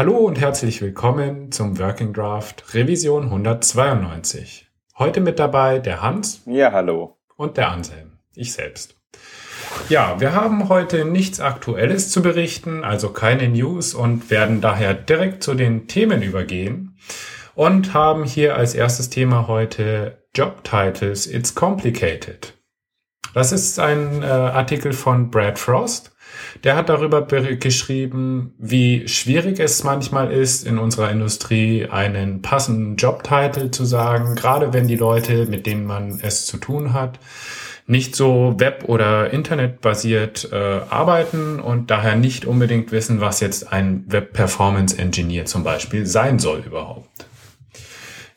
Hallo und herzlich willkommen zum Working Draft Revision 192. Heute mit dabei der Hans. Ja, hallo. Und der Anselm. Ich selbst. Ja, wir haben heute nichts Aktuelles zu berichten, also keine News und werden daher direkt zu den Themen übergehen und haben hier als erstes Thema heute Job Titles It's Complicated. Das ist ein äh, Artikel von Brad Frost. Der hat darüber geschrieben, wie schwierig es manchmal ist, in unserer Industrie einen passenden Jobtitel zu sagen, gerade wenn die Leute, mit denen man es zu tun hat, nicht so web- oder internetbasiert äh, arbeiten und daher nicht unbedingt wissen, was jetzt ein Web-Performance-Engineer zum Beispiel sein soll überhaupt.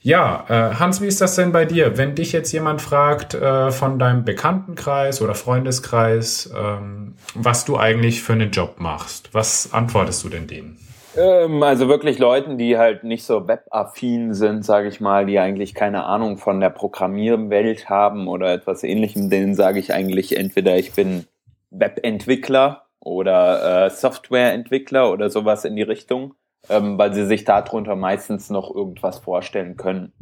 Ja, äh, Hans, wie ist das denn bei dir? Wenn dich jetzt jemand fragt äh, von deinem Bekanntenkreis oder Freundeskreis, ähm, was du eigentlich für einen Job machst, was antwortest du denn denen? Ähm, also wirklich Leuten, die halt nicht so webaffin sind, sage ich mal, die eigentlich keine Ahnung von der Programmierwelt haben oder etwas ähnlichem, denen sage ich eigentlich entweder ich bin Webentwickler oder äh, Softwareentwickler oder sowas in die Richtung ähm, weil sie sich darunter meistens noch irgendwas vorstellen können.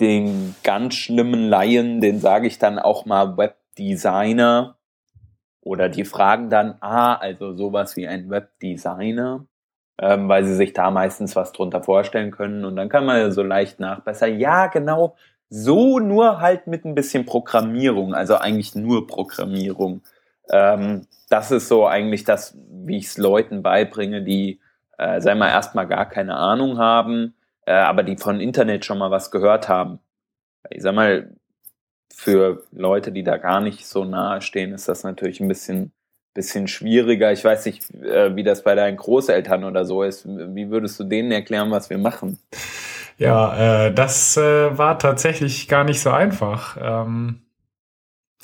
Den ganz schlimmen Laien, den sage ich dann auch mal Webdesigner oder die fragen dann, ah, also sowas wie ein Webdesigner, ähm, weil sie sich da meistens was drunter vorstellen können und dann kann man so leicht nachbessern. Ja, genau, so nur halt mit ein bisschen Programmierung, also eigentlich nur Programmierung. Ähm, das ist so eigentlich das, wie ich es Leuten beibringe, die äh, sei mal erstmal gar keine Ahnung haben, äh, aber die von Internet schon mal was gehört haben. Ich sag mal, für Leute, die da gar nicht so nahe stehen, ist das natürlich ein bisschen, bisschen schwieriger. Ich weiß nicht, äh, wie das bei deinen Großeltern oder so ist. Wie würdest du denen erklären, was wir machen? Ja, äh, das äh, war tatsächlich gar nicht so einfach. Ähm,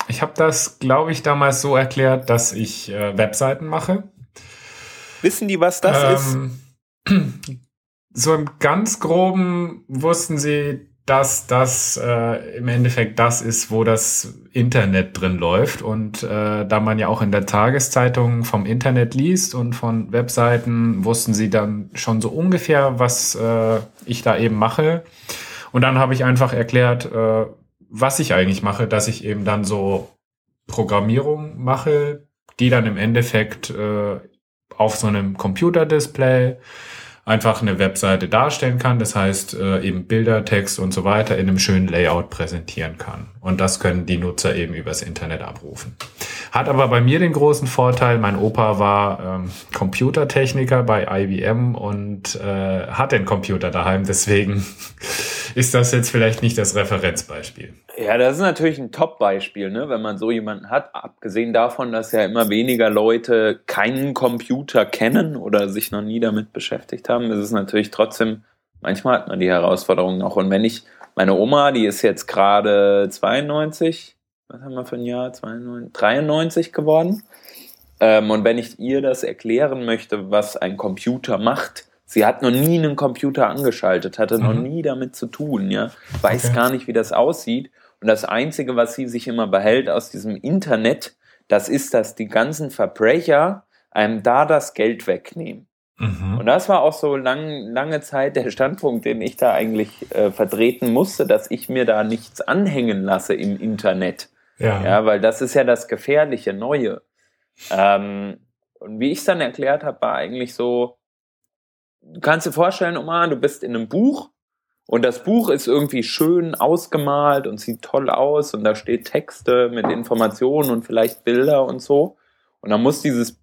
ich habe das, glaube ich, damals so erklärt, dass ich äh, Webseiten mache Wissen die, was das ähm, ist? So im ganz groben wussten sie, dass das äh, im Endeffekt das ist, wo das Internet drin läuft. Und äh, da man ja auch in der Tageszeitung vom Internet liest und von Webseiten, wussten sie dann schon so ungefähr, was äh, ich da eben mache. Und dann habe ich einfach erklärt, äh, was ich eigentlich mache, dass ich eben dann so Programmierung mache, die dann im Endeffekt äh, auf so einem Computerdisplay einfach eine Webseite darstellen kann. Das heißt, äh, eben Bilder, Text und so weiter in einem schönen Layout präsentieren kann. Und das können die Nutzer eben übers Internet abrufen. Hat aber bei mir den großen Vorteil, mein Opa war ähm, Computertechniker bei IBM und äh, hat den Computer daheim. Deswegen ist das jetzt vielleicht nicht das Referenzbeispiel. Ja, das ist natürlich ein Top-Beispiel, ne? wenn man so jemanden hat. Abgesehen davon, dass ja immer weniger Leute keinen Computer kennen oder sich noch nie damit beschäftigt haben, ist es natürlich trotzdem, manchmal hat man die Herausforderung noch. Und wenn ich, meine Oma, die ist jetzt gerade 92, was haben wir für ein Jahr? 92, 93 geworden. Ähm, und wenn ich ihr das erklären möchte, was ein Computer macht, Sie hat noch nie einen Computer angeschaltet, hatte mhm. noch nie damit zu tun, ja, weiß okay. gar nicht, wie das aussieht. Und das Einzige, was sie sich immer behält aus diesem Internet, das ist, dass die ganzen Verbrecher einem da das Geld wegnehmen. Mhm. Und das war auch so lang, lange Zeit der Standpunkt, den ich da eigentlich äh, vertreten musste, dass ich mir da nichts anhängen lasse im Internet. Ja, ja weil das ist ja das gefährliche Neue. Ähm, und wie ich es dann erklärt habe, war eigentlich so, du kannst dir vorstellen, Oma, du bist in einem Buch und das Buch ist irgendwie schön ausgemalt und sieht toll aus und da steht Texte mit Informationen und vielleicht Bilder und so. Und dann muss dieses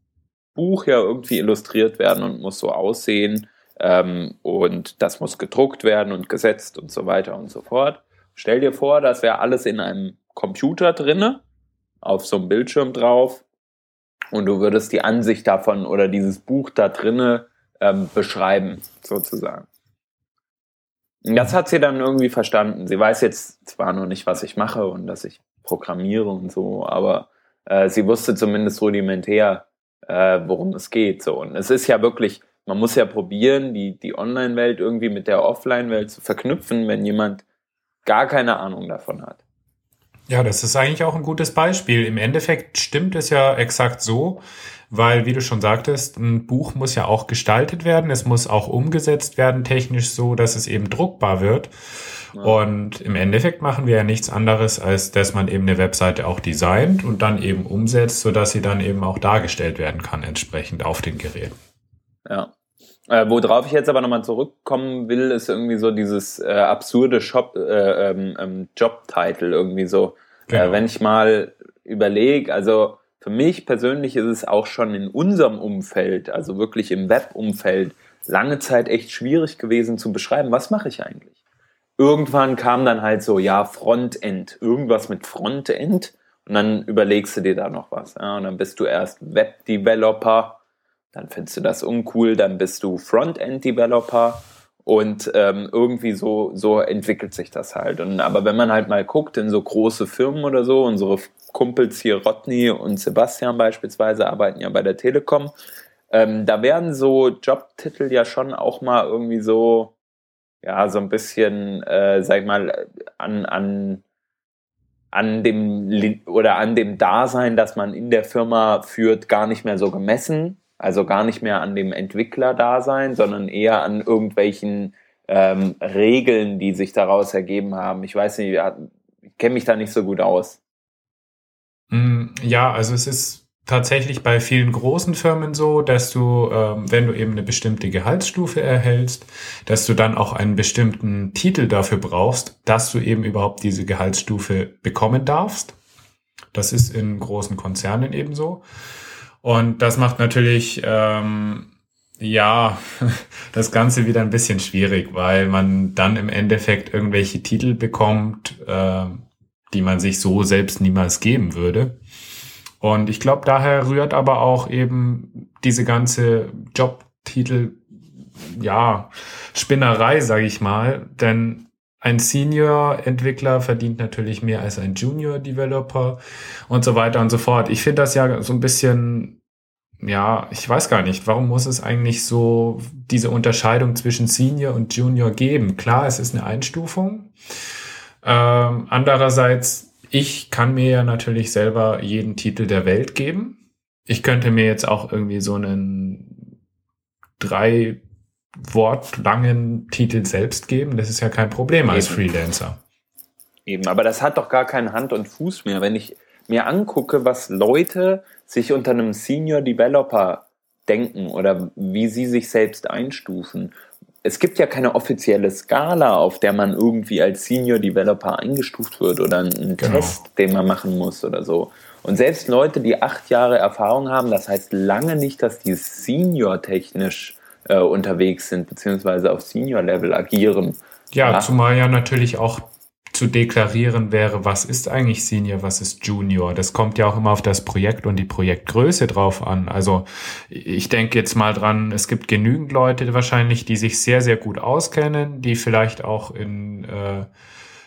Buch ja irgendwie illustriert werden und muss so aussehen ähm, und das muss gedruckt werden und gesetzt und so weiter und so fort. Stell dir vor, das wäre alles in einem Computer drinne, auf so einem Bildschirm drauf und du würdest die Ansicht davon oder dieses Buch da drinne ähm, beschreiben, sozusagen. Und das hat sie dann irgendwie verstanden. Sie weiß jetzt zwar noch nicht, was ich mache und dass ich programmiere und so, aber äh, sie wusste zumindest rudimentär, äh, worum es geht. So. Und es ist ja wirklich, man muss ja probieren, die, die Online-Welt irgendwie mit der Offline-Welt zu verknüpfen, wenn jemand gar keine Ahnung davon hat. Ja, das ist eigentlich auch ein gutes Beispiel. Im Endeffekt stimmt es ja exakt so, weil, wie du schon sagtest, ein Buch muss ja auch gestaltet werden, es muss auch umgesetzt werden, technisch so, dass es eben druckbar wird. Ja. Und im Endeffekt machen wir ja nichts anderes, als dass man eben eine Webseite auch designt und dann eben umsetzt, sodass sie dann eben auch dargestellt werden kann, entsprechend auf den Geräten. Äh, worauf ich jetzt aber nochmal zurückkommen will, ist irgendwie so dieses äh, absurde Shop, äh, ähm, ähm Job-Title irgendwie so. Äh, genau. wenn ich mal überlege, also für mich persönlich ist es auch schon in unserem Umfeld, also wirklich im Web-Umfeld, lange Zeit echt schwierig gewesen zu beschreiben, was mache ich eigentlich. Irgendwann kam dann halt so, ja, Frontend, irgendwas mit Frontend und dann überlegst du dir da noch was. Ja, und dann bist du erst Web-Developer, dann findest du das uncool, dann bist du Frontend-Developer und ähm, irgendwie so, so entwickelt sich das halt. Und, aber wenn man halt mal guckt in so große Firmen oder so, unsere Kumpels hier, Rodney und Sebastian beispielsweise, arbeiten ja bei der Telekom, ähm, da werden so Jobtitel ja schon auch mal irgendwie so, ja, so ein bisschen, äh, sag ich mal, an, an, an dem oder an dem Dasein, das man in der Firma führt, gar nicht mehr so gemessen. Also gar nicht mehr an dem Entwickler-Dasein, sondern eher an irgendwelchen ähm, Regeln, die sich daraus ergeben haben. Ich weiß nicht, ich kenne mich da nicht so gut aus. Mm, ja, also es ist tatsächlich bei vielen großen Firmen so, dass du, ähm, wenn du eben eine bestimmte Gehaltsstufe erhältst, dass du dann auch einen bestimmten Titel dafür brauchst, dass du eben überhaupt diese Gehaltsstufe bekommen darfst. Das ist in großen Konzernen ebenso. Und das macht natürlich, ähm, ja, das Ganze wieder ein bisschen schwierig, weil man dann im Endeffekt irgendwelche Titel bekommt, äh, die man sich so selbst niemals geben würde. Und ich glaube, daher rührt aber auch eben diese ganze Jobtitel, ja, Spinnerei, sage ich mal. Denn ein Senior-Entwickler verdient natürlich mehr als ein Junior-Developer und so weiter und so fort. Ich finde das ja so ein bisschen, ja, ich weiß gar nicht, warum muss es eigentlich so diese Unterscheidung zwischen Senior und Junior geben? Klar, es ist eine Einstufung. Ähm, andererseits, ich kann mir ja natürlich selber jeden Titel der Welt geben. Ich könnte mir jetzt auch irgendwie so einen drei wortlangen Titel selbst geben. Das ist ja kein Problem als Eben. Freelancer. Eben, aber das hat doch gar keinen Hand und Fuß mehr. Wenn ich mir angucke, was Leute sich unter einem Senior Developer denken oder wie sie sich selbst einstufen. Es gibt ja keine offizielle Skala, auf der man irgendwie als Senior Developer eingestuft wird oder einen genau. Test, den man machen muss oder so. Und selbst Leute, die acht Jahre Erfahrung haben, das heißt lange nicht, dass die Senior technisch äh, unterwegs sind, beziehungsweise auf Senior-Level agieren. Ja, ja, zumal ja natürlich auch zu deklarieren wäre, was ist eigentlich Senior, was ist Junior. Das kommt ja auch immer auf das Projekt und die Projektgröße drauf an. Also ich denke jetzt mal dran, es gibt genügend Leute wahrscheinlich, die sich sehr, sehr gut auskennen, die vielleicht auch in äh,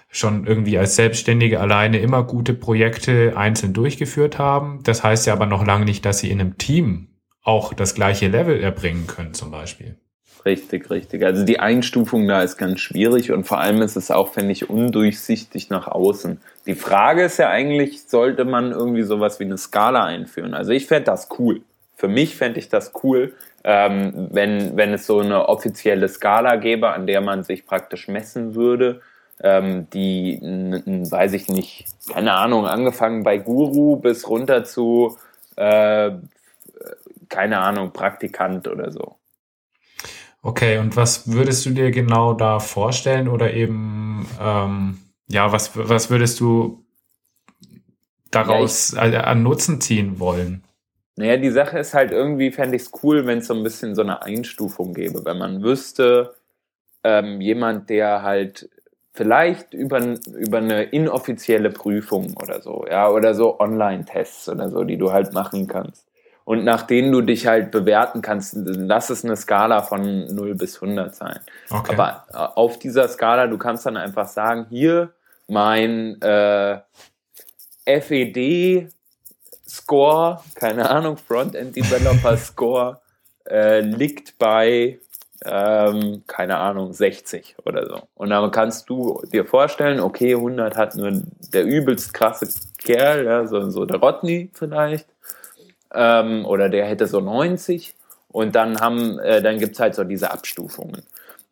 schon irgendwie als Selbstständige alleine immer gute Projekte einzeln durchgeführt haben. Das heißt ja aber noch lange nicht, dass sie in einem Team auch das gleiche Level erbringen können zum Beispiel. Richtig, richtig. Also die Einstufung da ist ganz schwierig und vor allem ist es auch, finde ich, undurchsichtig nach außen. Die Frage ist ja eigentlich, sollte man irgendwie sowas wie eine Skala einführen? Also ich fände das cool. Für mich fände ich das cool, ähm, wenn, wenn es so eine offizielle Skala gäbe, an der man sich praktisch messen würde, ähm, die, weiß ich nicht, keine Ahnung, angefangen bei Guru bis runter zu äh, keine Ahnung, Praktikant oder so. Okay, und was würdest du dir genau da vorstellen oder eben, ähm, ja, was, was würdest du daraus ja, ich, an Nutzen ziehen wollen? Naja, die Sache ist halt irgendwie, fände ich es cool, wenn es so ein bisschen so eine Einstufung gäbe, wenn man wüsste, ähm, jemand, der halt vielleicht über, über eine inoffizielle Prüfung oder so, ja, oder so Online-Tests oder so, die du halt machen kannst und nach denen du dich halt bewerten kannst, lass es eine Skala von 0 bis 100 sein. Okay. Aber äh, auf dieser Skala, du kannst dann einfach sagen, hier mein äh, FED Score, keine Ahnung, Frontend Developer Score äh, liegt bei ähm, keine Ahnung, 60 oder so. Und dann kannst du dir vorstellen, okay, 100 hat nur der übelst krasse Kerl, ja, so, so der Rodney vielleicht, ähm, oder der hätte so 90. Und dann haben, äh, dann gibt's halt so diese Abstufungen.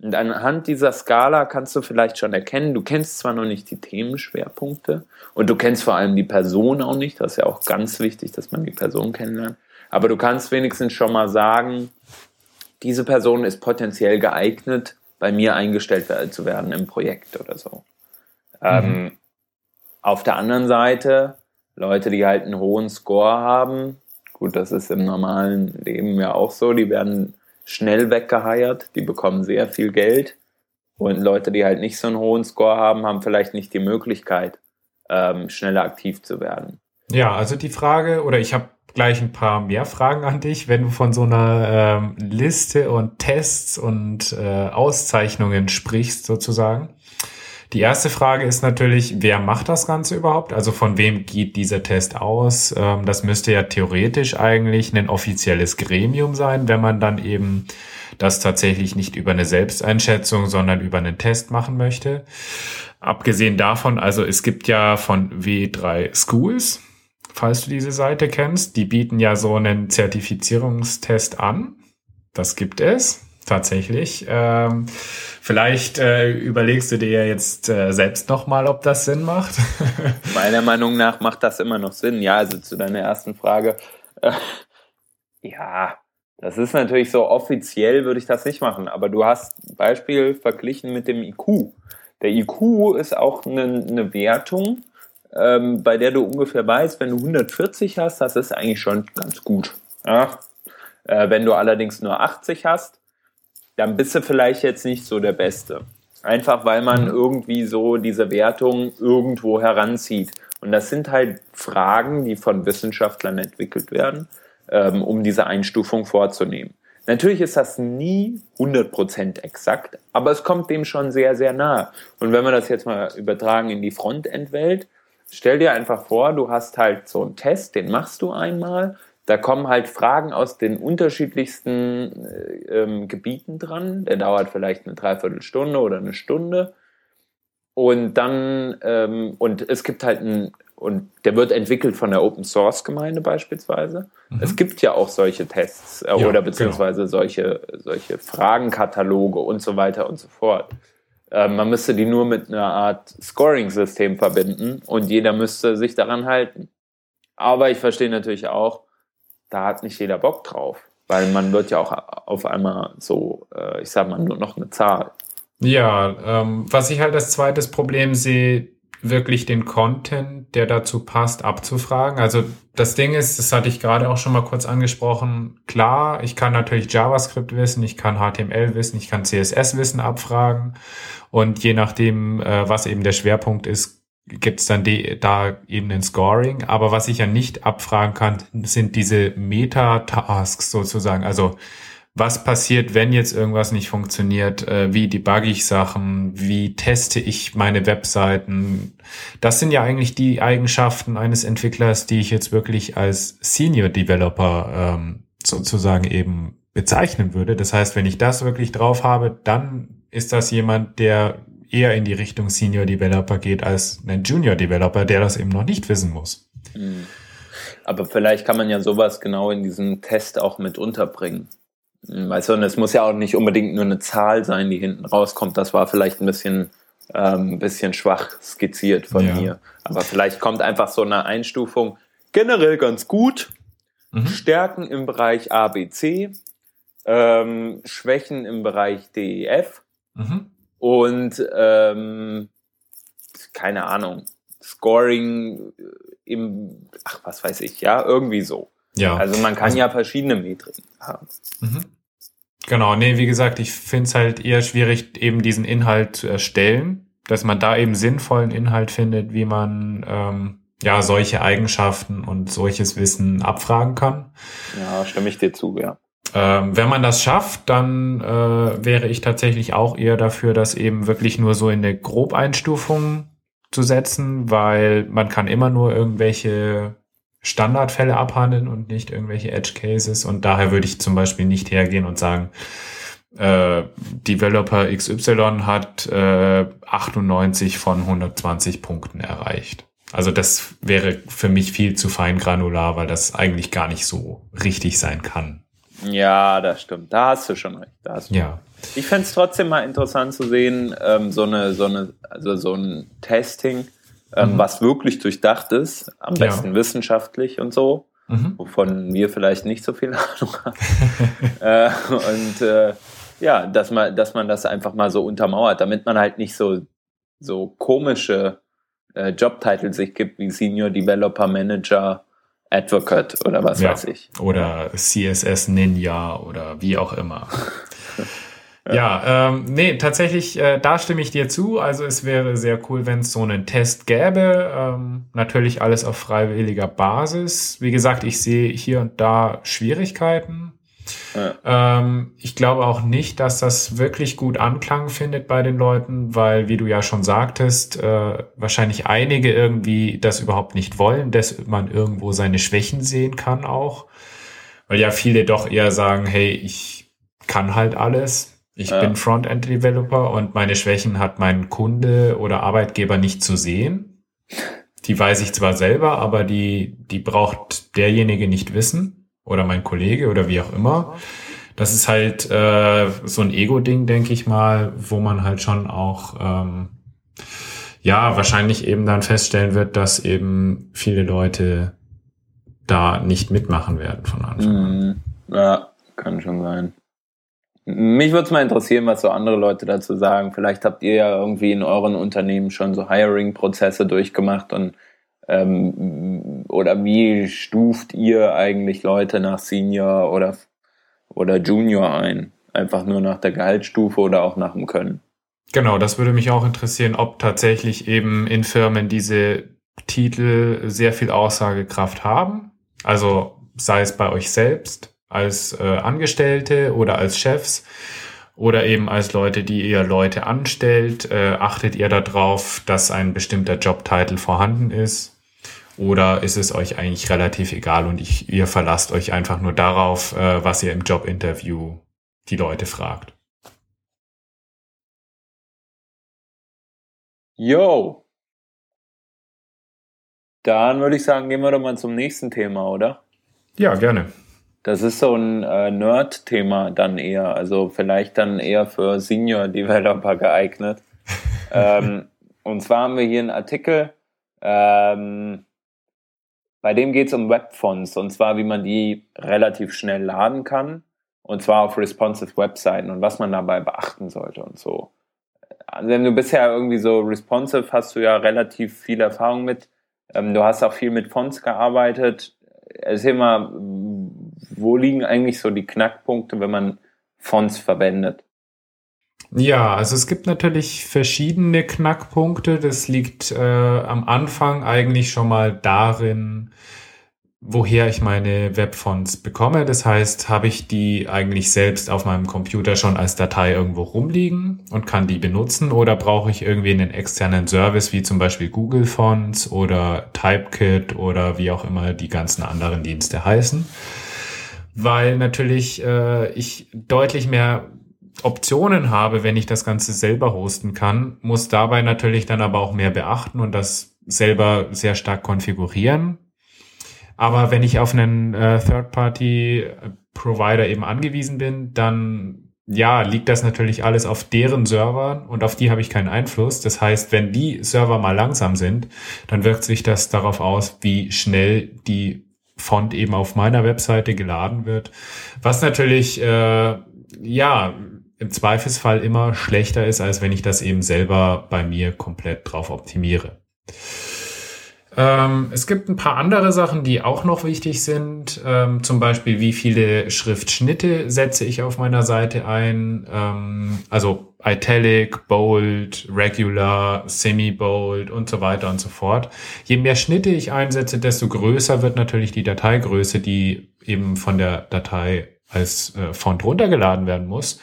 Und anhand dieser Skala kannst du vielleicht schon erkennen, du kennst zwar noch nicht die Themenschwerpunkte und du kennst vor allem die Person auch nicht, das ist ja auch ganz wichtig, dass man die Person kennenlernt, aber du kannst wenigstens schon mal sagen, diese Person ist potenziell geeignet, bei mir eingestellt zu werden im Projekt oder so. Ähm, mhm. Ähm, auf der anderen Seite, Leute, die halt einen hohen Score haben, gut, das ist im normalen Leben ja auch so, die werden schnell weggeheiert, die bekommen sehr viel Geld. Und Leute, die halt nicht so einen hohen Score haben, haben vielleicht nicht die Möglichkeit, ähm, schneller aktiv zu werden. Ja, also die Frage, oder ich habe gleich ein paar mehr Fragen an dich, wenn du von so einer ähm, Liste und Tests und äh, Auszeichnungen sprichst, sozusagen. Die erste Frage ist natürlich, wer macht das Ganze überhaupt? Also von wem geht dieser Test aus? Ähm, das müsste ja theoretisch eigentlich ein offizielles Gremium sein, wenn man dann eben das tatsächlich nicht über eine Selbsteinschätzung, sondern über einen Test machen möchte. Abgesehen davon, also es gibt ja von W3 Schools, falls du diese Seite kennst, die bieten ja so einen Zertifizierungstest an. Das gibt es tatsächlich. Ähm, vielleicht äh, überlegst du dir jetzt äh, selbst nochmal, ob das Sinn macht. Meiner Meinung nach macht das immer noch Sinn. Ja, also zu deiner ersten Frage. Äh, ja, das ist natürlich so offiziell würde ich das nicht machen, aber du hast Beispiel verglichen mit dem IQ. Der IQ ist auch eine, eine Wertung, ähm, bei der du ungefähr weißt, wenn du 140 hast, das ist eigentlich schon ganz gut. Ja? Äh, wenn du allerdings nur 80 hast, dann bist du vielleicht jetzt nicht so der Beste. Einfach weil man mhm. irgendwie so diese Wertung irgendwo heranzieht. Und das sind halt Fragen, die von Wissenschaftlern entwickelt werden, ähm, um diese Einstufung vorzunehmen. Natürlich ist das nie 100% exakt, aber es kommt dem schon sehr, sehr nah. Und wenn wir das jetzt mal übertragen in die Frontend-Welt, stell dir einfach vor, du hast halt so einen Test, den machst du einmal, da kommen halt Fragen aus den unterschiedlichsten äh, ähm, Gebieten dran. Der dauert vielleicht eine Dreiviertelstunde oder eine Stunde. Und dann, ähm, und es gibt halt ein, und der wird entwickelt von der Open Source Gemeinde beispielsweise. Mhm. Es gibt ja auch solche Tests äh, ja, oder beziehungsweise genau. solche, solche Fragenkataloge und so weiter und so fort. Äh, man müsste die nur mit einer Art Scoring-System verbinden und jeder müsste sich daran halten. Aber ich verstehe natürlich auch, da hat nicht jeder Bock drauf. Weil man wird ja auch auf einmal so, äh, ich sag mal, nur noch eine Zahl. Ja, ähm, was ich halt als zweites Problem sehe, wirklich den Content, der dazu passt, abzufragen. Also das Ding ist, das hatte ich gerade auch schon mal kurz angesprochen, klar, ich kann natürlich JavaScript wissen, ich kann HTML wissen, ich kann CSS wissen abfragen und je nachdem, äh, was eben der Schwerpunkt ist, gibt es dann die, da eben ein Scoring. Aber was ich ja nicht abfragen kann, sind diese Meta-Tasks sozusagen. Also was passiert, wenn jetzt irgendwas nicht funktioniert? Äh, wie debugge ich Sachen? Wie teste ich meine Webseiten? Das sind ja eigentlich die Eigenschaften eines Entwicklers, die ich jetzt wirklich als Senior Developer ähm, sozusagen eben bezeichnen würde. Das heißt, wenn ich das wirklich drauf habe, dann ist das jemand, der eher in die Richtung Senior Developer geht als ein Junior Developer, der das eben noch nicht wissen muss. Hm. Aber vielleicht kann man ja sowas genau in diesem Test auch mit unterbringen. Hm, weißt du, und es muss ja auch nicht unbedingt nur eine Zahl sein, die hinten rauskommt. Das war vielleicht ein bisschen, ähm, ein bisschen schwach skizziert von ja. mir. Aber vielleicht kommt einfach so eine Einstufung generell ganz gut. Mhm. Stärken im Bereich ABC, ähm, Schwächen im Bereich DEF. Mhm und ähm, keine Ahnung, Scoring im, ach, was weiß ich, ja, irgendwie so. Ja. Also man kann also, ja verschiedene Metriken haben. Mhm. Genau, nee, wie gesagt, ich finde es halt eher schwierig, eben diesen Inhalt zu erstellen, dass man da eben sinnvollen Inhalt findet, wie man ähm, ja solche Eigenschaften und solches Wissen abfragen kann. Ja, stimme ich dir zu, ja. Ähm, wenn man das schafft, dann äh, wäre ich tatsächlich auch eher dafür, das eben wirklich nur so in eine Grobeinstufung zu setzen, weil man kann immer nur irgendwelche Standardfälle abhandeln und nicht irgendwelche Edge Cases. Und daher würde ich zum Beispiel nicht hergehen und sagen, äh, Developer XY hat äh, 98 von 120 Punkten erreicht. Also das wäre für mich viel zu fein granular, weil das eigentlich gar nicht so richtig sein kann. Ja, das stimmt. Da hast du schon recht. Da hast du ja. Ich fände es trotzdem mal interessant zu sehen, ähm, so eine, so eine, also so ein Testing, ähm, mhm. was wirklich durchdacht ist, am besten ja. wissenschaftlich und so, mhm. wovon wir vielleicht nicht so viel Ahnung haben. äh, und äh, ja, dass man, dass man das einfach mal so untermauert, damit man halt nicht so, so komische äh, Jobtitel sich gibt wie Senior Developer Manager Advocate oder was ja. weiß ich. Oder CSS Ninja oder wie auch immer. ja, ja ähm, nee, tatsächlich, äh, da stimme ich dir zu. Also es wäre sehr cool, wenn es so einen Test gäbe. Ähm, natürlich alles auf freiwilliger Basis. Wie gesagt, ich sehe hier und da Schwierigkeiten. Ähm, ich glaube auch nicht, dass das wirklich gut Anklang findet bei den Leuten, weil, wie du ja schon sagtest, äh, wahrscheinlich einige irgendwie das überhaupt nicht wollen, dass man irgendwo seine Schwächen sehen kann auch. Weil ja viele doch eher sagen, hey, ich kann halt alles. Ich ja. bin Frontend-Developer und meine Schwächen hat mein Kunde oder Arbeitgeber nicht zu sehen. Die weiß ich zwar selber, aber die, die braucht derjenige nicht wissen oder mein Kollege oder wie auch immer. Das ist halt äh, so ein Ego-Ding, denke ich mal, wo man halt schon auch ähm, ja wahrscheinlich eben dann feststellen wird, dass eben viele Leute da nicht mitmachen werden von Anfang an. Mhm. Ja, kann schon sein. Mich würde es mal interessieren, was so andere Leute dazu sagen. Vielleicht habt ihr ja irgendwie in euren Unternehmen schon so Hiring-Prozesse durchgemacht und ähm, oder wie stuft ihr eigentlich Leute nach Senior oder, oder Junior ein? Einfach nur nach der Gehaltsstufe oder auch nach dem Können? Genau, das würde mich auch interessieren, ob tatsächlich eben in Firmen diese Titel sehr viel Aussagekraft haben. Also sei es bei euch selbst als äh, Angestellte oder als Chefs oder eben als Leute, die ihr Leute anstellt, äh, achtet ihr darauf, dass ein bestimmter Jobtitel vorhanden ist oder ist es euch eigentlich relativ egal und ich, ihr verlasst euch einfach nur darauf, äh, was ihr im Jobinterview die Leute fragt? Yo. Dann würde ich sagen, gehen wir doch mal zum nächsten Thema, oder? Ja, gerne. Das ist so ein äh, Nerd-Thema dann eher, also vielleicht dann eher für Senior Developer geeignet. ähm, und zwar haben wir hier einen Artikel, ähm, bei dem geht es um Webfonts und zwar, wie man die relativ schnell laden kann und zwar auf responsive Webseiten und was man dabei beachten sollte und so. Also wenn du bisher irgendwie so responsive hast du ja relativ viel Erfahrung mit. Ähm, du hast auch viel mit Fonts gearbeitet. Erzähl mal, wo liegen eigentlich so die Knackpunkte, wenn man Fonts verwendet? Ja, also es gibt natürlich verschiedene Knackpunkte. Das liegt äh, am Anfang eigentlich schon mal darin, woher ich meine Webfonts bekomme. Das heißt, habe ich die eigentlich selbst auf meinem Computer schon als Datei irgendwo rumliegen und kann die benutzen oder brauche ich irgendwie einen externen Service wie zum Beispiel Google Fonts oder Typekit oder wie auch immer die ganzen anderen Dienste heißen. Weil natürlich äh, ich deutlich mehr Optionen habe, wenn ich das Ganze selber hosten kann, muss dabei natürlich dann aber auch mehr beachten und das selber sehr stark konfigurieren. Aber wenn ich auf einen äh, Third-Party-Provider eben angewiesen bin, dann ja, liegt das natürlich alles auf deren Servern und auf die habe ich keinen Einfluss. Das heißt, wenn die Server mal langsam sind, dann wirkt sich das darauf aus, wie schnell die Font eben auf meiner Webseite geladen wird. Was natürlich, äh, ja, im Zweifelsfall immer schlechter ist, als wenn ich das eben selber bei mir komplett drauf optimiere. Ähm, es gibt ein paar andere Sachen, die auch noch wichtig sind. Ähm, zum Beispiel, wie viele Schriftschnitte setze ich auf meiner Seite ein. Ähm, also Italic, Bold, Regular, Semi-Bold und so weiter und so fort. Je mehr Schnitte ich einsetze, desto größer wird natürlich die Dateigröße, die eben von der Datei als äh, Font runtergeladen werden muss.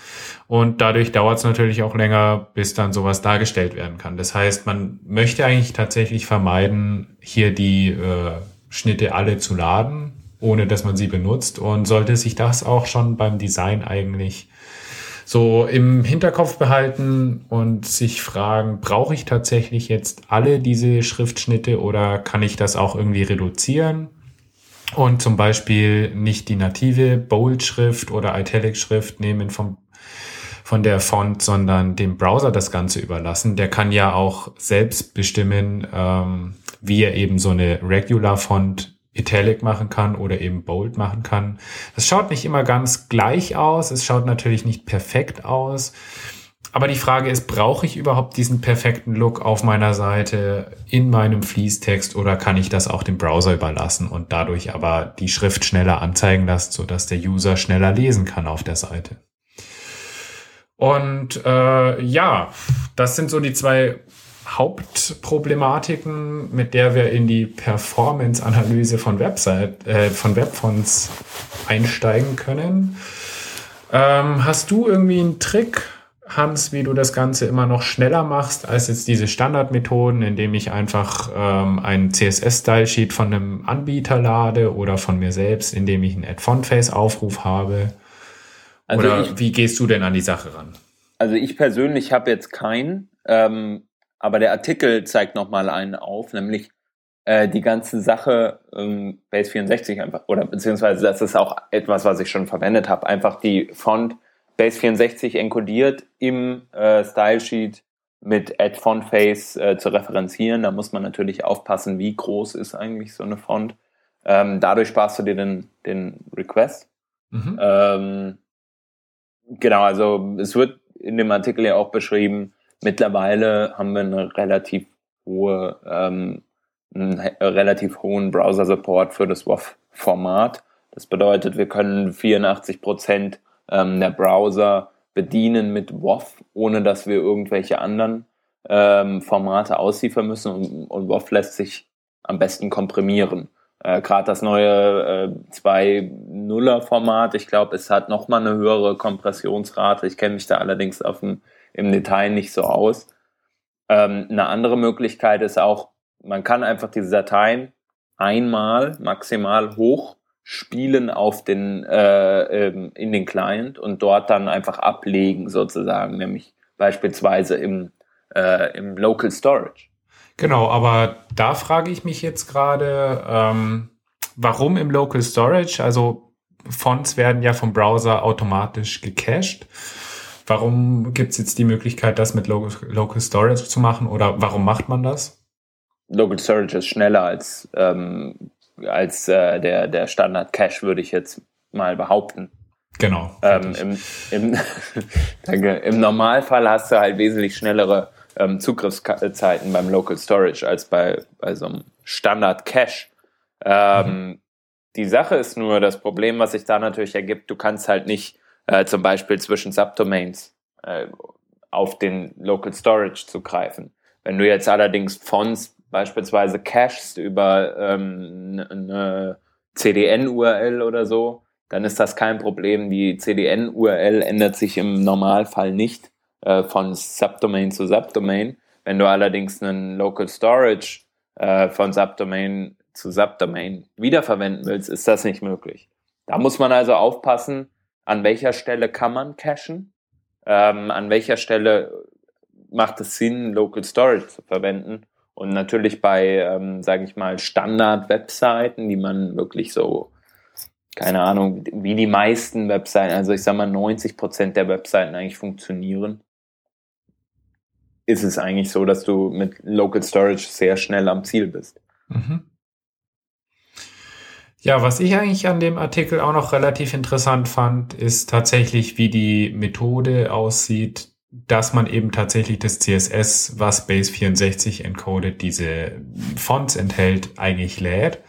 Und dadurch dauert es natürlich auch länger, bis dann sowas dargestellt werden kann. Das heißt, man möchte eigentlich tatsächlich vermeiden, hier die äh, Schnitte alle zu laden, ohne dass man sie benutzt. Und sollte sich das auch schon beim Design eigentlich so im Hinterkopf behalten und sich fragen, brauche ich tatsächlich jetzt alle diese Schriftschnitte oder kann ich das auch irgendwie reduzieren? Und zum Beispiel nicht die native Bold-Schrift oder Italic-Schrift nehmen vom, von der Font, sondern dem Browser das Ganze überlassen. Der kann ja auch selbst bestimmen, ähm, wie er eben so eine Regular-Font Italic machen kann oder eben Bold machen kann. Das schaut nicht immer ganz gleich aus. Es schaut natürlich nicht perfekt aus. Aber die Frage ist, brauche ich überhaupt diesen perfekten Look auf meiner Seite in meinem Fließtext oder kann ich das auch dem Browser überlassen und dadurch aber die Schrift schneller anzeigen lassen, sodass der User schneller lesen kann auf der Seite? Und äh, ja, das sind so die zwei Hauptproblematiken, mit der wir in die Performance-Analyse von Website, äh, von Webfonts einsteigen können. Ähm, hast du irgendwie einen Trick, Hans, wie du das Ganze immer noch schneller machst als jetzt diese Standardmethoden, indem ich einfach ähm, ein CSS-Style-Sheet von einem Anbieter lade oder von mir selbst, indem ich einen Add-Font-Face-Aufruf habe? Also oder ich, wie gehst du denn an die Sache ran? Also ich persönlich habe jetzt keinen. Ähm, aber der Artikel zeigt nochmal einen auf, nämlich äh, die ganze Sache ähm, Base 64 einfach, oder beziehungsweise das ist auch etwas, was ich schon verwendet habe, einfach die Font Base 64 enkodiert im äh, Style Sheet mit Add Font Face äh, zu referenzieren. Da muss man natürlich aufpassen, wie groß ist eigentlich so eine Font. Ähm, dadurch sparst du dir den, den Request. Mhm. Ähm, genau, also es wird in dem Artikel ja auch beschrieben, Mittlerweile haben wir eine relativ hohe, ähm, einen relativ hohen Browser-Support für das WAF-Format. Das bedeutet, wir können 84 Prozent ähm, der Browser bedienen mit WAF, ohne dass wir irgendwelche anderen ähm, Formate ausliefern müssen. Und, und WAF lässt sich am besten komprimieren. Äh, Gerade das neue äh, 2.0er-Format, ich glaube, es hat nochmal eine höhere Kompressionsrate. Ich kenne mich da allerdings auf dem im Detail nicht so aus. Ähm, eine andere Möglichkeit ist auch, man kann einfach diese Dateien einmal maximal hochspielen auf den, äh, ähm, in den Client und dort dann einfach ablegen sozusagen, nämlich beispielsweise im, äh, im Local Storage. Genau, aber da frage ich mich jetzt gerade, ähm, warum im Local Storage? Also Fonts werden ja vom Browser automatisch gecached. Warum gibt es jetzt die Möglichkeit, das mit Local, Local Storage zu machen oder warum macht man das? Local Storage ist schneller als, ähm, als äh, der, der Standard Cache, würde ich jetzt mal behaupten. Genau. Ähm, im, im, danke. Im Normalfall hast du halt wesentlich schnellere ähm, Zugriffszeiten beim Local Storage als bei, bei so einem Standard Cache. Ähm, mhm. Die Sache ist nur, das Problem, was sich da natürlich ergibt, du kannst halt nicht äh, zum Beispiel zwischen Subdomains äh, auf den Local Storage zu greifen. Wenn du jetzt allerdings Fonts beispielsweise cachest über ähm, eine CDN-URL oder so, dann ist das kein Problem. Die CDN-URL ändert sich im Normalfall nicht äh, von Subdomain zu Subdomain. Wenn du allerdings einen Local Storage äh, von Subdomain zu Subdomain wiederverwenden willst, ist das nicht möglich. Da muss man also aufpassen, an welcher Stelle kann man cachen, ähm, an welcher Stelle macht es Sinn, Local Storage zu verwenden. Und natürlich bei, ähm, sage ich mal, Standard-Webseiten, die man wirklich so, keine Ahnung, wie die meisten Webseiten, also ich sag mal 90 Prozent der Webseiten eigentlich funktionieren, ist es eigentlich so, dass du mit Local Storage sehr schnell am Ziel bist. Mhm. Ja, was ich eigentlich an dem Artikel auch noch relativ interessant fand, ist tatsächlich, wie die Methode aussieht, dass man eben tatsächlich das CSS, was Base 64 encoded, diese Fonts enthält, eigentlich lädt.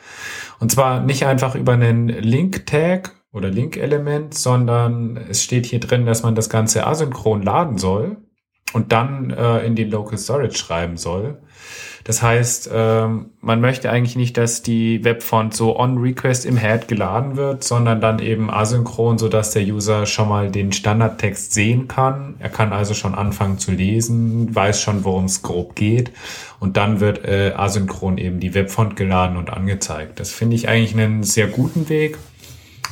Und zwar nicht einfach über einen Link-Tag oder Link-Element, sondern es steht hier drin, dass man das Ganze asynchron laden soll und dann äh, in die Local Storage schreiben soll. Das heißt, ähm, man möchte eigentlich nicht, dass die Webfont so on Request im Head geladen wird, sondern dann eben asynchron, so dass der User schon mal den Standardtext sehen kann. Er kann also schon anfangen zu lesen, weiß schon, worum es grob geht. Und dann wird äh, asynchron eben die Webfont geladen und angezeigt. Das finde ich eigentlich einen sehr guten Weg.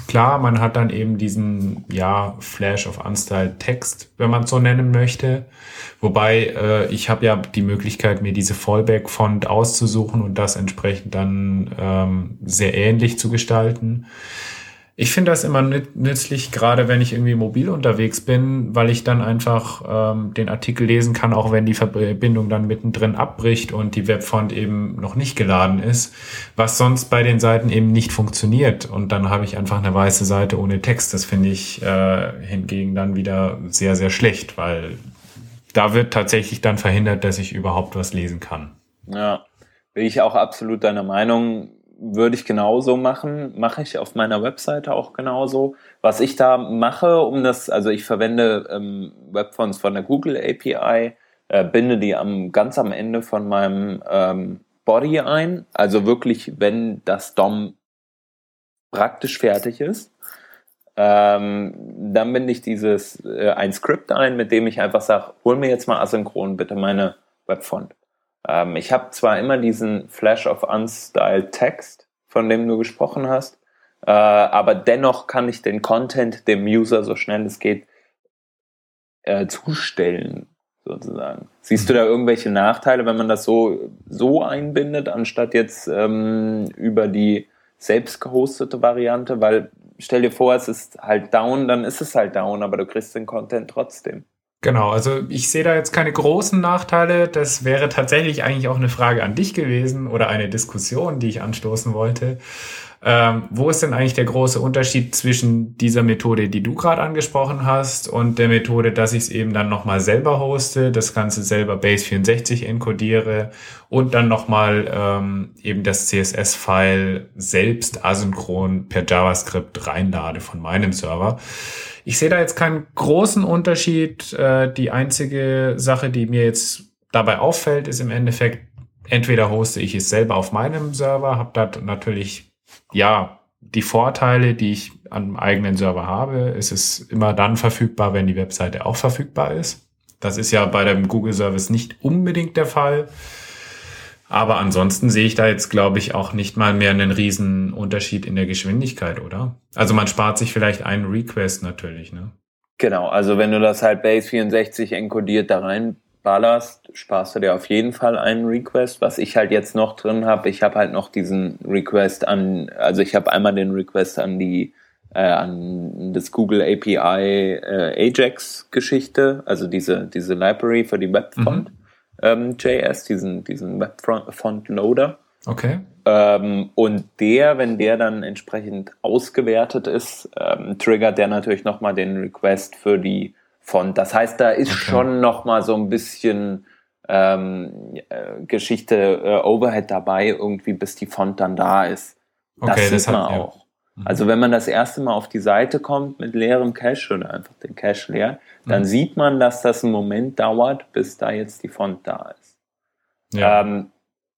Klar, man hat dann eben diesen, ja, Flash of Unstyled Text, wenn man so nennen möchte. Wobei, äh, ich habe ja die Möglichkeit, mir diese Fallback-Font auszusuchen und das entsprechend dann ähm, sehr ähnlich zu gestalten. Ich finde das immer nützlich, gerade wenn ich irgendwie mobil unterwegs bin, weil ich dann einfach ähm, den Artikel lesen kann, auch wenn die Verbindung dann mittendrin abbricht und die Webfont eben noch nicht geladen ist, was sonst bei den Seiten eben nicht funktioniert. Und dann habe ich einfach eine weiße Seite ohne Text. Das finde ich äh, hingegen dann wieder sehr, sehr schlecht, weil da wird tatsächlich dann verhindert, dass ich überhaupt was lesen kann. Ja, bin ich auch absolut deiner Meinung würde ich genauso machen, mache ich auf meiner Webseite auch genauso. Was ich da mache, um das, also ich verwende ähm, Webfonts von der Google API, äh, binde die am ganz am Ende von meinem ähm, Body ein, also wirklich, wenn das DOM praktisch fertig ist. Ähm, dann binde ich dieses äh, ein Skript ein, mit dem ich einfach sage, hol mir jetzt mal asynchron bitte meine Webfont. Ähm, ich habe zwar immer diesen Flash of Unstyled Text, von dem du gesprochen hast, äh, aber dennoch kann ich den Content dem User so schnell es geht äh, zustellen, sozusagen. Siehst du da irgendwelche Nachteile, wenn man das so, so einbindet, anstatt jetzt ähm, über die selbst gehostete Variante? Weil stell dir vor, es ist halt down, dann ist es halt down, aber du kriegst den Content trotzdem. Genau, also ich sehe da jetzt keine großen Nachteile. Das wäre tatsächlich eigentlich auch eine Frage an dich gewesen oder eine Diskussion, die ich anstoßen wollte. Ähm, wo ist denn eigentlich der große Unterschied zwischen dieser Methode, die du gerade angesprochen hast, und der Methode, dass ich es eben dann nochmal selber hoste, das Ganze selber Base64 encodiere und dann nochmal ähm, eben das CSS-File selbst asynchron per JavaScript reinlade von meinem Server? Ich sehe da jetzt keinen großen Unterschied. Äh, die einzige Sache, die mir jetzt dabei auffällt, ist im Endeffekt, entweder hoste ich es selber auf meinem Server, habe da natürlich, ja, die Vorteile, die ich am eigenen Server habe. Es ist immer dann verfügbar, wenn die Webseite auch verfügbar ist. Das ist ja bei dem Google Service nicht unbedingt der Fall. Aber ansonsten sehe ich da jetzt, glaube ich, auch nicht mal mehr einen riesen Unterschied in der Geschwindigkeit, oder? Also man spart sich vielleicht einen Request natürlich, ne? Genau, also wenn du das halt Base 64 encodiert da reinballerst, sparst du dir auf jeden Fall einen Request. Was ich halt jetzt noch drin habe, ich habe halt noch diesen Request an, also ich habe einmal den Request an die äh, an das Google API äh, Ajax Geschichte, also diese diese Library für die Webfont. Mhm ähm, JS, diesen, diesen Webfont-Loader. Okay. Ähm, und der, wenn der dann entsprechend ausgewertet ist, ähm, triggert der natürlich nochmal den Request für die Font. Das heißt, da ist okay. schon nochmal so ein bisschen ähm, äh, Geschichte äh, Overhead dabei, irgendwie bis die Font dann da ist. Das okay, sieht das man hat, auch. Ja. Also wenn man das erste Mal auf die Seite kommt mit leerem Cache oder einfach den Cache leer, dann mhm. sieht man, dass das einen Moment dauert, bis da jetzt die Font da ist. Ja. Ähm,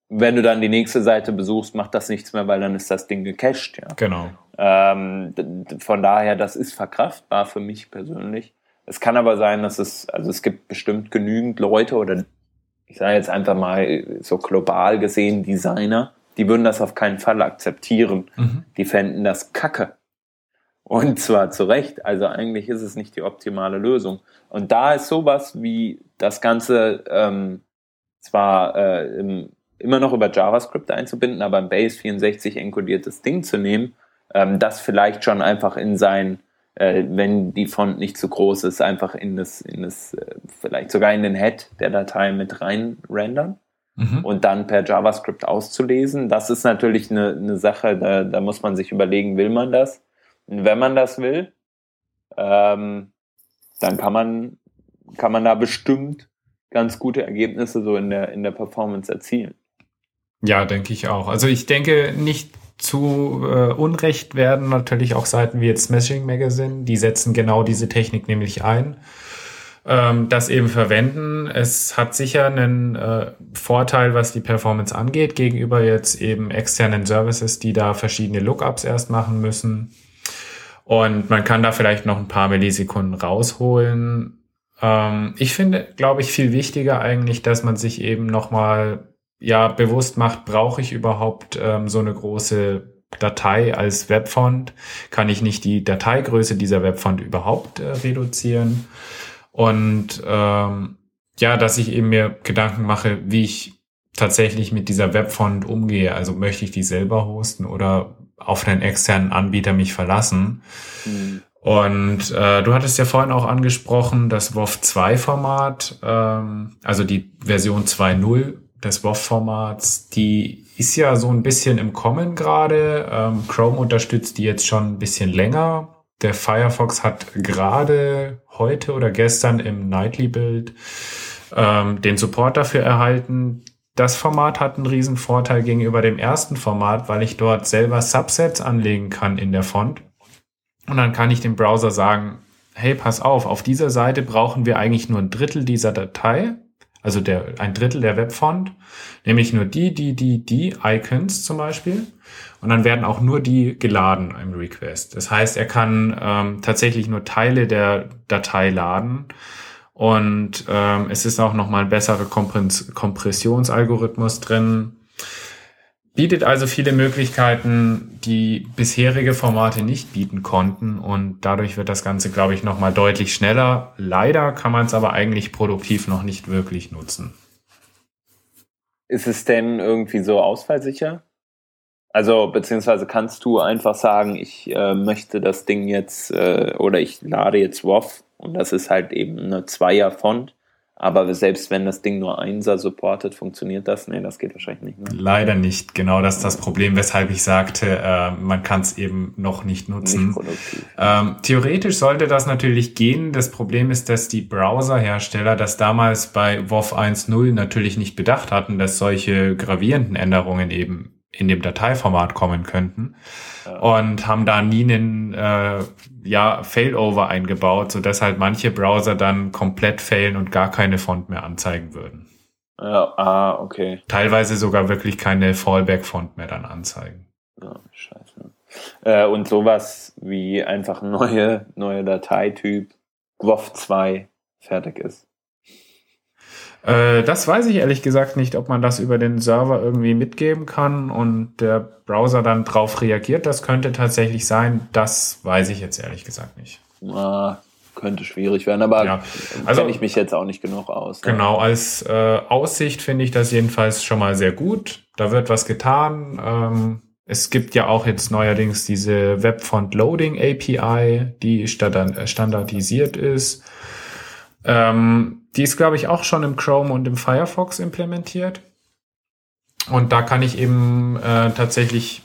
wenn du dann die nächste Seite besuchst, macht das nichts mehr, weil dann ist das Ding gecached. Ja. Genau. Ähm, von daher, das ist verkraftbar für mich persönlich. Es kann aber sein, dass es, also es gibt bestimmt genügend Leute oder ich sage jetzt einfach mal so global gesehen Designer, die würden das auf keinen Fall akzeptieren. Mhm. Die fänden das Kacke. Und zwar zu Recht. Also eigentlich ist es nicht die optimale Lösung. Und da ist sowas wie das Ganze ähm, zwar äh, im, immer noch über JavaScript einzubinden, aber ein Base 64 enkodiertes Ding zu nehmen, ähm, das vielleicht schon einfach in sein, äh, wenn die Font nicht zu groß ist, einfach in das, in das, äh, vielleicht sogar in den Head der Datei mit rein rendern mhm. und dann per JavaScript auszulesen. Das ist natürlich eine, eine Sache, da, da muss man sich überlegen, will man das? wenn man das will, ähm, dann kann man, kann man da bestimmt ganz gute Ergebnisse so in der, in der Performance erzielen. Ja, denke ich auch. Also ich denke, nicht zu äh, Unrecht werden natürlich auch Seiten wie jetzt Smashing Magazine, die setzen genau diese Technik nämlich ein, ähm, das eben verwenden. Es hat sicher einen äh, Vorteil, was die Performance angeht, gegenüber jetzt eben externen Services, die da verschiedene Lookups erst machen müssen. Und man kann da vielleicht noch ein paar Millisekunden rausholen. Ähm, ich finde, glaube ich, viel wichtiger eigentlich, dass man sich eben nochmal ja bewusst macht, brauche ich überhaupt ähm, so eine große Datei als Webfont kann ich nicht die Dateigröße dieser Webfont überhaupt äh, reduzieren. Und ähm, ja, dass ich eben mir Gedanken mache, wie ich tatsächlich mit dieser Webfont umgehe. Also möchte ich die selber hosten oder auf einen externen Anbieter mich verlassen. Mhm. Und äh, du hattest ja vorhin auch angesprochen, das WoW 2 Format, ähm, also die Version 2.0 des WoW Formats, die ist ja so ein bisschen im Kommen gerade. Ähm, Chrome unterstützt die jetzt schon ein bisschen länger. Der Firefox hat gerade heute oder gestern im Nightly Build ähm, den Support dafür erhalten. Das Format hat einen riesen Vorteil gegenüber dem ersten Format, weil ich dort selber Subsets anlegen kann in der Font und dann kann ich dem Browser sagen, hey, pass auf, auf dieser Seite brauchen wir eigentlich nur ein Drittel dieser Datei, also der, ein Drittel der Webfont, nämlich nur die, die, die, die Icons zum Beispiel. Und dann werden auch nur die geladen im Request. Das heißt, er kann ähm, tatsächlich nur Teile der Datei laden. Und ähm, es ist auch nochmal ein besserer Kompressionsalgorithmus drin. Bietet also viele Möglichkeiten, die bisherige Formate nicht bieten konnten und dadurch wird das Ganze, glaube ich, nochmal deutlich schneller. Leider kann man es aber eigentlich produktiv noch nicht wirklich nutzen. Ist es denn irgendwie so ausfallsicher? Also, beziehungsweise kannst du einfach sagen, ich äh, möchte das Ding jetzt äh, oder ich lade jetzt WoW und das ist halt eben eine Zweier-Font aber selbst wenn das Ding nur Einser supportet, funktioniert das? Nee, das geht wahrscheinlich nicht. Ne? Leider nicht. Genau das ist das Problem, weshalb ich sagte, äh, man kann es eben noch nicht nutzen. Nicht ähm, theoretisch sollte das natürlich gehen. Das Problem ist, dass die Browserhersteller das damals bei WoW 1.0 natürlich nicht bedacht hatten, dass solche gravierenden Änderungen eben in dem Dateiformat kommen könnten ja. und haben da nie einen äh, ja, Failover eingebaut, so dass halt manche Browser dann komplett failen und gar keine Font mehr anzeigen würden. Ja, ah, okay. Teilweise sogar wirklich keine Fallback-Font mehr dann anzeigen. Ja, scheiße. Äh, und sowas wie einfach neue, neue Dateityp WoW 2 fertig ist. Äh, das weiß ich ehrlich gesagt nicht, ob man das über den Server irgendwie mitgeben kann und der Browser dann drauf reagiert. Das könnte tatsächlich sein. Das weiß ich jetzt ehrlich gesagt nicht. Ah, könnte schwierig werden, aber ja. also, kenne ich mich jetzt auch nicht genug aus. Genau, als äh, Aussicht finde ich das jedenfalls schon mal sehr gut. Da wird was getan. Ähm, es gibt ja auch jetzt neuerdings diese Webfont Loading API, die standardisiert ist. Ähm, die ist, glaube ich, auch schon im Chrome und im Firefox implementiert. Und da kann ich eben äh, tatsächlich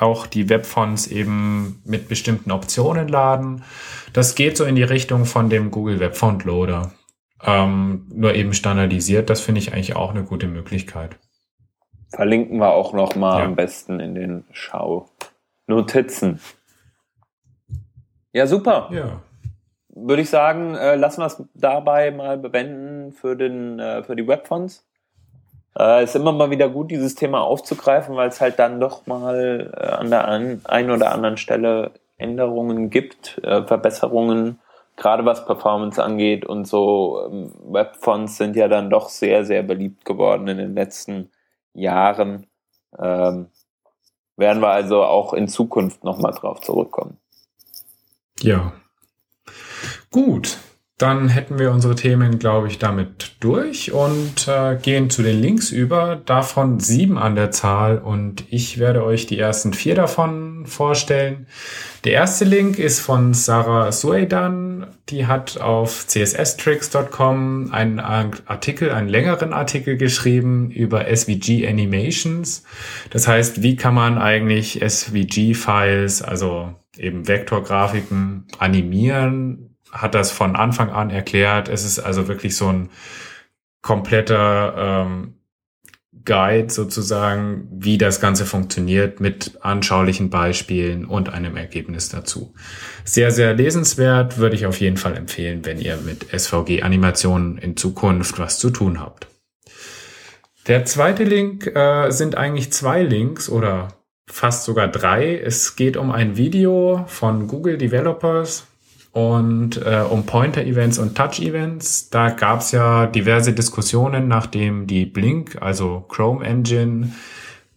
auch die Webfonts eben mit bestimmten Optionen laden. Das geht so in die Richtung von dem Google Webfont Loader. Ähm, nur eben standardisiert. Das finde ich eigentlich auch eine gute Möglichkeit. Verlinken wir auch noch mal ja. am besten in den Schau-Notizen. Ja, super. Ja würde ich sagen, äh, lassen wir es dabei mal bewenden für, den, äh, für die Webfonts. Äh, ist immer mal wieder gut, dieses Thema aufzugreifen, weil es halt dann doch mal äh, an der an, einen oder anderen Stelle Änderungen gibt, äh, Verbesserungen, gerade was Performance angeht und so. Ähm, Webfonts sind ja dann doch sehr, sehr beliebt geworden in den letzten Jahren. Ähm, werden wir also auch in Zukunft nochmal drauf zurückkommen. Ja, Gut, dann hätten wir unsere Themen, glaube ich, damit durch und äh, gehen zu den Links über. Davon sieben an der Zahl und ich werde euch die ersten vier davon vorstellen. Der erste Link ist von Sarah Suedan. Die hat auf csstricks.com einen Artikel, einen längeren Artikel geschrieben über SVG Animations. Das heißt, wie kann man eigentlich SVG-Files, also eben Vektorgrafiken animieren, hat das von Anfang an erklärt. Es ist also wirklich so ein kompletter ähm, Guide sozusagen, wie das Ganze funktioniert mit anschaulichen Beispielen und einem Ergebnis dazu. Sehr, sehr lesenswert, würde ich auf jeden Fall empfehlen, wenn ihr mit SVG-Animationen in Zukunft was zu tun habt. Der zweite Link äh, sind eigentlich zwei Links oder fast sogar drei. Es geht um ein Video von Google Developers, und äh, um Pointer-Events und Touch-Events, da gab es ja diverse Diskussionen, nachdem die Blink, also Chrome Engine,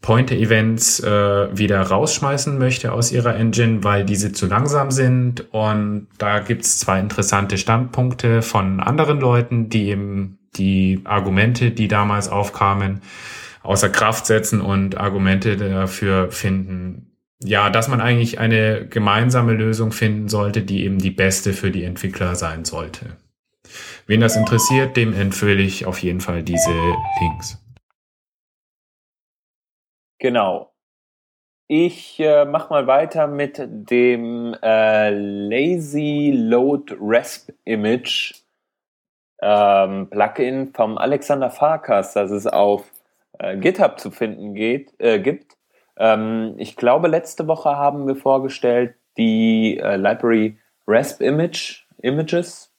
Pointer-Events äh, wieder rausschmeißen möchte aus ihrer Engine, weil diese zu langsam sind. Und da gibt's zwei interessante Standpunkte von anderen Leuten, die eben die Argumente, die damals aufkamen, außer Kraft setzen und Argumente dafür finden, ja, dass man eigentlich eine gemeinsame Lösung finden sollte, die eben die beste für die Entwickler sein sollte. Wen das interessiert, dem empfehle ich auf jeden Fall diese Links. Genau. Ich äh, mache mal weiter mit dem äh, Lazy Load Resp Image ähm, Plugin vom Alexander Farkas, das es auf äh, GitHub zu finden geht, äh, gibt. Ähm, ich glaube, letzte Woche haben wir vorgestellt die äh, Library Resp Image Images.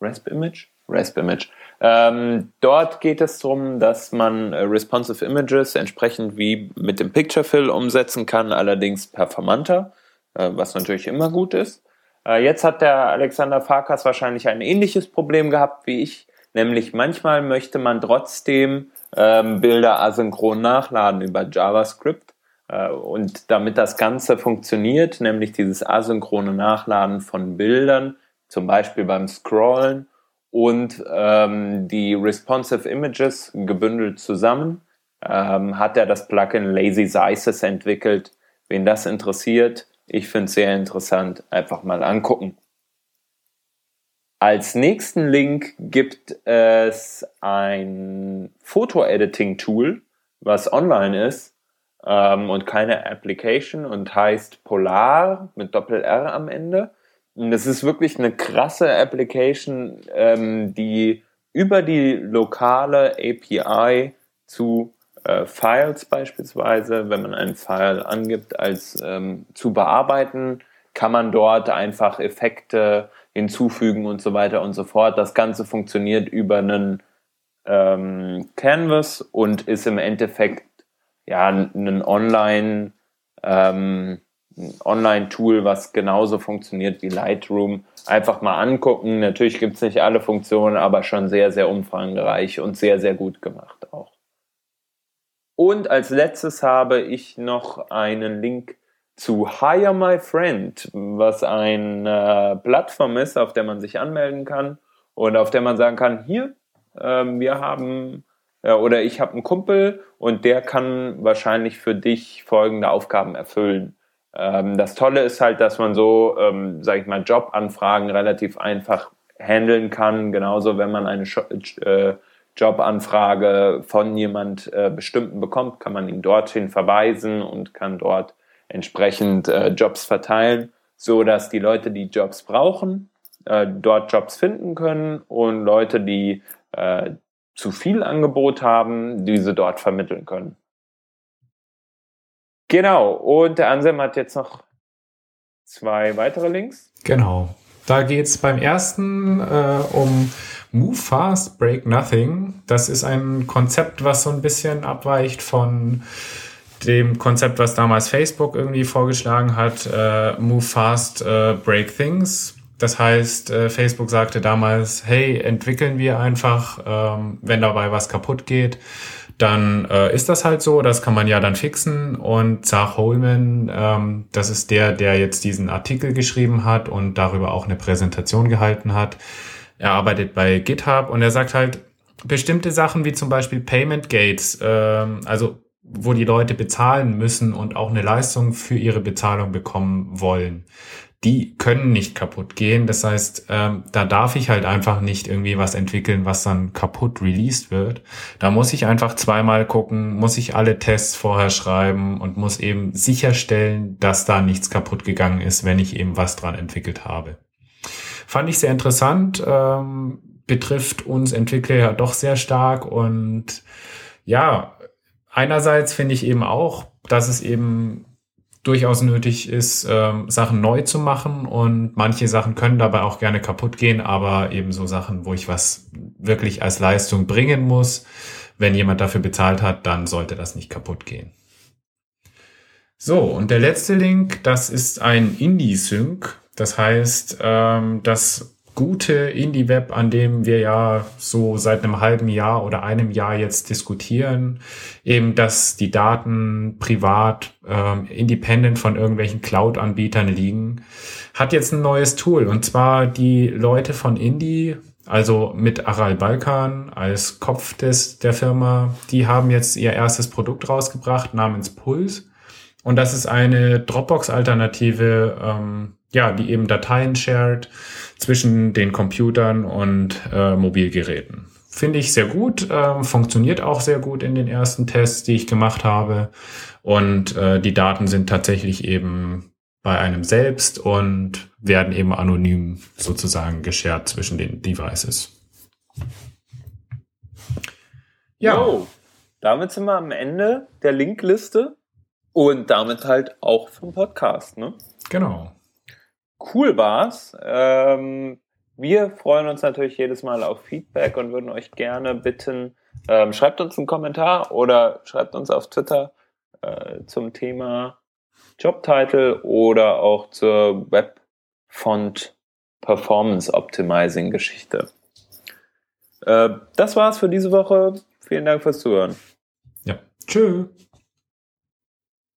Resp Image? Resp Image. Ähm, dort geht es darum, dass man äh, responsive Images entsprechend wie mit dem Picture Fill umsetzen kann, allerdings performanter, äh, was natürlich immer gut ist. Äh, jetzt hat der Alexander Farkas wahrscheinlich ein ähnliches Problem gehabt wie ich, nämlich manchmal möchte man trotzdem ähm, Bilder asynchron nachladen über JavaScript. Äh, und damit das Ganze funktioniert, nämlich dieses asynchrone Nachladen von Bildern, zum Beispiel beim Scrollen, und ähm, die Responsive Images gebündelt zusammen, ähm, hat er das Plugin Lazy Sizes entwickelt. Wen das interessiert, ich finde es sehr interessant, einfach mal angucken. Als nächsten Link gibt es ein Foto-Editing-Tool, was online ist ähm, und keine Application und heißt Polar mit Doppel-R am Ende. Das ist wirklich eine krasse Application, ähm, die über die lokale API zu äh, Files beispielsweise, wenn man einen File angibt, als ähm, zu bearbeiten, kann man dort einfach Effekte hinzufügen und so weiter und so fort. Das Ganze funktioniert über einen ähm, Canvas und ist im Endeffekt ja ein Online ähm, Online-Tool, was genauso funktioniert wie Lightroom. Einfach mal angucken. Natürlich gibt es nicht alle Funktionen, aber schon sehr, sehr umfangreich und sehr, sehr gut gemacht auch. Und als letztes habe ich noch einen Link zu Hire My Friend, was eine Plattform ist, auf der man sich anmelden kann und auf der man sagen kann, hier, ähm, wir haben äh, oder ich habe einen Kumpel und der kann wahrscheinlich für dich folgende Aufgaben erfüllen. Ähm, das Tolle ist halt, dass man so, ähm, sage ich mal, Jobanfragen relativ einfach handeln kann. Genauso, wenn man eine äh, Jobanfrage von jemand äh, Bestimmten bekommt, kann man ihn dorthin verweisen und kann dort entsprechend äh, Jobs verteilen, so dass die Leute, die Jobs brauchen, äh, dort Jobs finden können und Leute, die äh, zu viel Angebot haben, diese dort vermitteln können. Genau, und der Ansem hat jetzt noch zwei weitere Links. Genau. Da geht's beim ersten äh, um Move Fast, Break Nothing. Das ist ein Konzept, was so ein bisschen abweicht von dem Konzept, was damals Facebook irgendwie vorgeschlagen hat, äh, Move Fast, äh, Break Things. Das heißt, äh, Facebook sagte damals, hey, entwickeln wir einfach, ähm, wenn dabei was kaputt geht, dann äh, ist das halt so, das kann man ja dann fixen. Und Zach Holman, ähm, das ist der, der jetzt diesen Artikel geschrieben hat und darüber auch eine Präsentation gehalten hat. Er arbeitet bei GitHub und er sagt halt, bestimmte Sachen wie zum Beispiel Payment Gates, ähm, also wo die Leute bezahlen müssen und auch eine Leistung für ihre Bezahlung bekommen wollen die können nicht kaputt gehen. Das heißt, ähm, da darf ich halt einfach nicht irgendwie was entwickeln, was dann kaputt released wird. Da muss ich einfach zweimal gucken, muss ich alle Tests vorher schreiben und muss eben sicherstellen, dass da nichts kaputt gegangen ist, wenn ich eben was dran entwickelt habe. Fand ich sehr interessant, ähm, betrifft uns Entwickler ja doch sehr stark und ja, einerseits finde ich eben auch, dass es eben durchaus nötig ist, ähm, Sachen neu zu machen und manche Sachen können dabei auch gerne kaputt gehen, aber eben so Sachen, wo ich was wirklich als Leistung bringen muss, wenn jemand dafür bezahlt hat, dann sollte das nicht kaputt gehen. So, und der letzte Link, das ist ein Indie-Sync. Das heißt, ähm, das gute Indie-Web, an dem wir ja so seit einem halben Jahr oder einem Jahr jetzt diskutieren, eben dass die Daten privat, ähm, independent von irgendwelchen Cloud-Anbietern liegen, hat jetzt ein neues Tool. Und zwar die Leute von Indie, also mit Aral Balkan als Kopf des, der Firma, die haben jetzt ihr erstes Produkt rausgebracht namens Pulse. Und das ist eine Dropbox-Alternative, ähm, ja, die eben Dateien shared zwischen den Computern und äh, Mobilgeräten. Finde ich sehr gut, äh, funktioniert auch sehr gut in den ersten Tests, die ich gemacht habe. Und äh, die Daten sind tatsächlich eben bei einem selbst und werden eben anonym sozusagen geshared zwischen den Devices. Ja. So, damit sind wir am Ende der Linkliste und damit halt auch vom Podcast, ne? Genau cool war's. Ähm, wir freuen uns natürlich jedes Mal auf Feedback und würden euch gerne bitten, ähm, schreibt uns einen Kommentar oder schreibt uns auf Twitter äh, zum Thema Jobtitle oder auch zur Webfont Performance Optimizing Geschichte. Äh, das war's für diese Woche. Vielen Dank fürs Zuhören. Ja, tschüss.